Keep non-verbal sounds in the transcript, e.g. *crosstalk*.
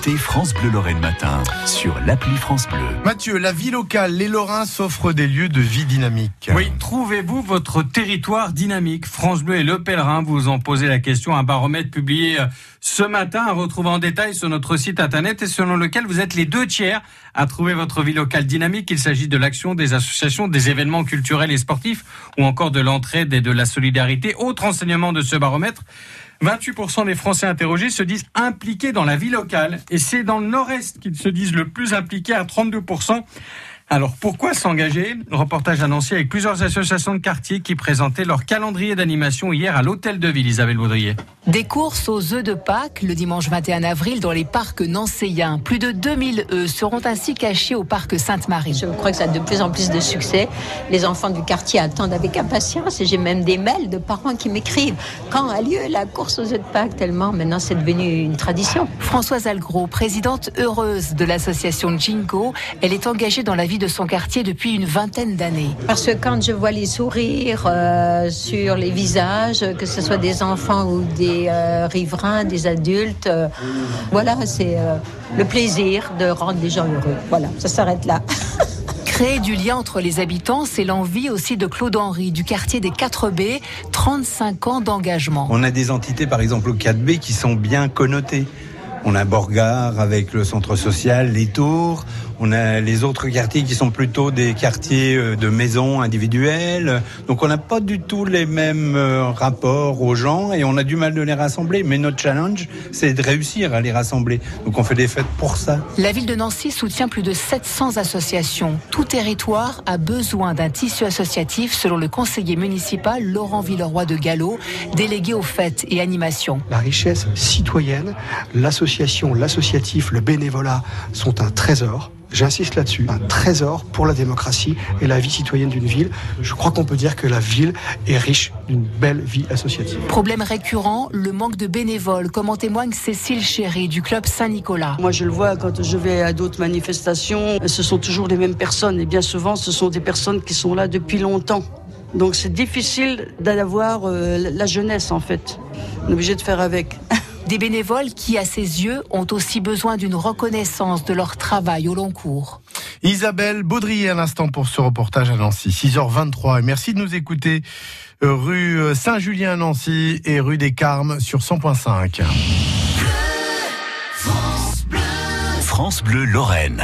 Écoutez France Bleu Lorraine Matin sur l'appli France Bleu. Mathieu, la vie locale, les Lorrains s'offrent des lieux de vie dynamiques. Oui, trouvez-vous votre territoire dynamique? France Bleu et Le Pèlerin vous en posez la question. Un baromètre publié euh, ce matin à retrouver en détail sur notre site internet et selon lequel vous êtes les deux tiers à trouver votre vie locale dynamique. Il s'agit de l'action des associations, des événements culturels et sportifs ou encore de l'entraide et de la solidarité. Autre enseignement de ce baromètre, 28% des Français interrogés se disent impliqués dans la vie locale et c'est dans le nord-est qu'ils se disent le plus impliqués à 32%. Alors pourquoi s'engager? Reportage à Nancy avec plusieurs associations de quartier qui présentaient leur calendrier d'animation hier à l'hôtel de ville, Isabelle Baudrier. Des courses aux œufs de Pâques le dimanche 21 avril dans les parcs nancéens. Plus de 2000 œufs seront ainsi cachés au parc Sainte-Marie. Je crois que ça a de plus en plus de succès. Les enfants du quartier attendent avec impatience et j'ai même des mails de parents qui m'écrivent quand a lieu la course aux œufs de Pâques? Tellement maintenant c'est devenu une tradition. Françoise Algros, présidente heureuse de l'association Jingo, elle est engagée dans la vie de son quartier depuis une vingtaine d'années. Parce que quand je vois les sourires euh, sur les visages, que ce soit des enfants ou des euh, riverains, des adultes, euh, voilà, c'est euh, le plaisir de rendre les gens heureux. Voilà, ça s'arrête là. *laughs* Créer du lien entre les habitants, c'est l'envie aussi de Claude Henry du quartier des 4B, 35 ans d'engagement. On a des entités, par exemple au 4B, qui sont bien connotées. On a Borgard avec le centre social, les tours. On a les autres quartiers qui sont plutôt des quartiers euh, de maisons individuelles. Donc on n'a pas du tout les mêmes euh, rapports aux gens et on a du mal de les rassembler. Mais notre challenge, c'est de réussir à les rassembler. Donc on fait des fêtes pour ça. La ville de Nancy soutient plus de 700 associations. Tout territoire a besoin d'un tissu associatif selon le conseiller municipal Laurent Villeroy de Gallo, délégué aux fêtes et animations. La richesse citoyenne, l'association, l'associatif, le bénévolat sont un trésor. J'insiste là-dessus, un trésor pour la démocratie et la vie citoyenne d'une ville. Je crois qu'on peut dire que la ville est riche d'une belle vie associative. Problème récurrent, le manque de bénévoles, comme en témoigne Cécile Chéry du club Saint-Nicolas. Moi, je le vois quand je vais à d'autres manifestations, ce sont toujours les mêmes personnes et bien souvent, ce sont des personnes qui sont là depuis longtemps. Donc c'est difficile d'avoir euh, la jeunesse en fait. On est obligé de faire avec. *laughs* Des bénévoles qui, à ses yeux, ont aussi besoin d'une reconnaissance de leur travail au long cours. Isabelle Baudrier, un instant pour ce reportage à Nancy, 6h23. Et merci de nous écouter euh, rue euh, Saint-Julien à Nancy et rue des Carmes sur 100.5. France Bleu Lorraine.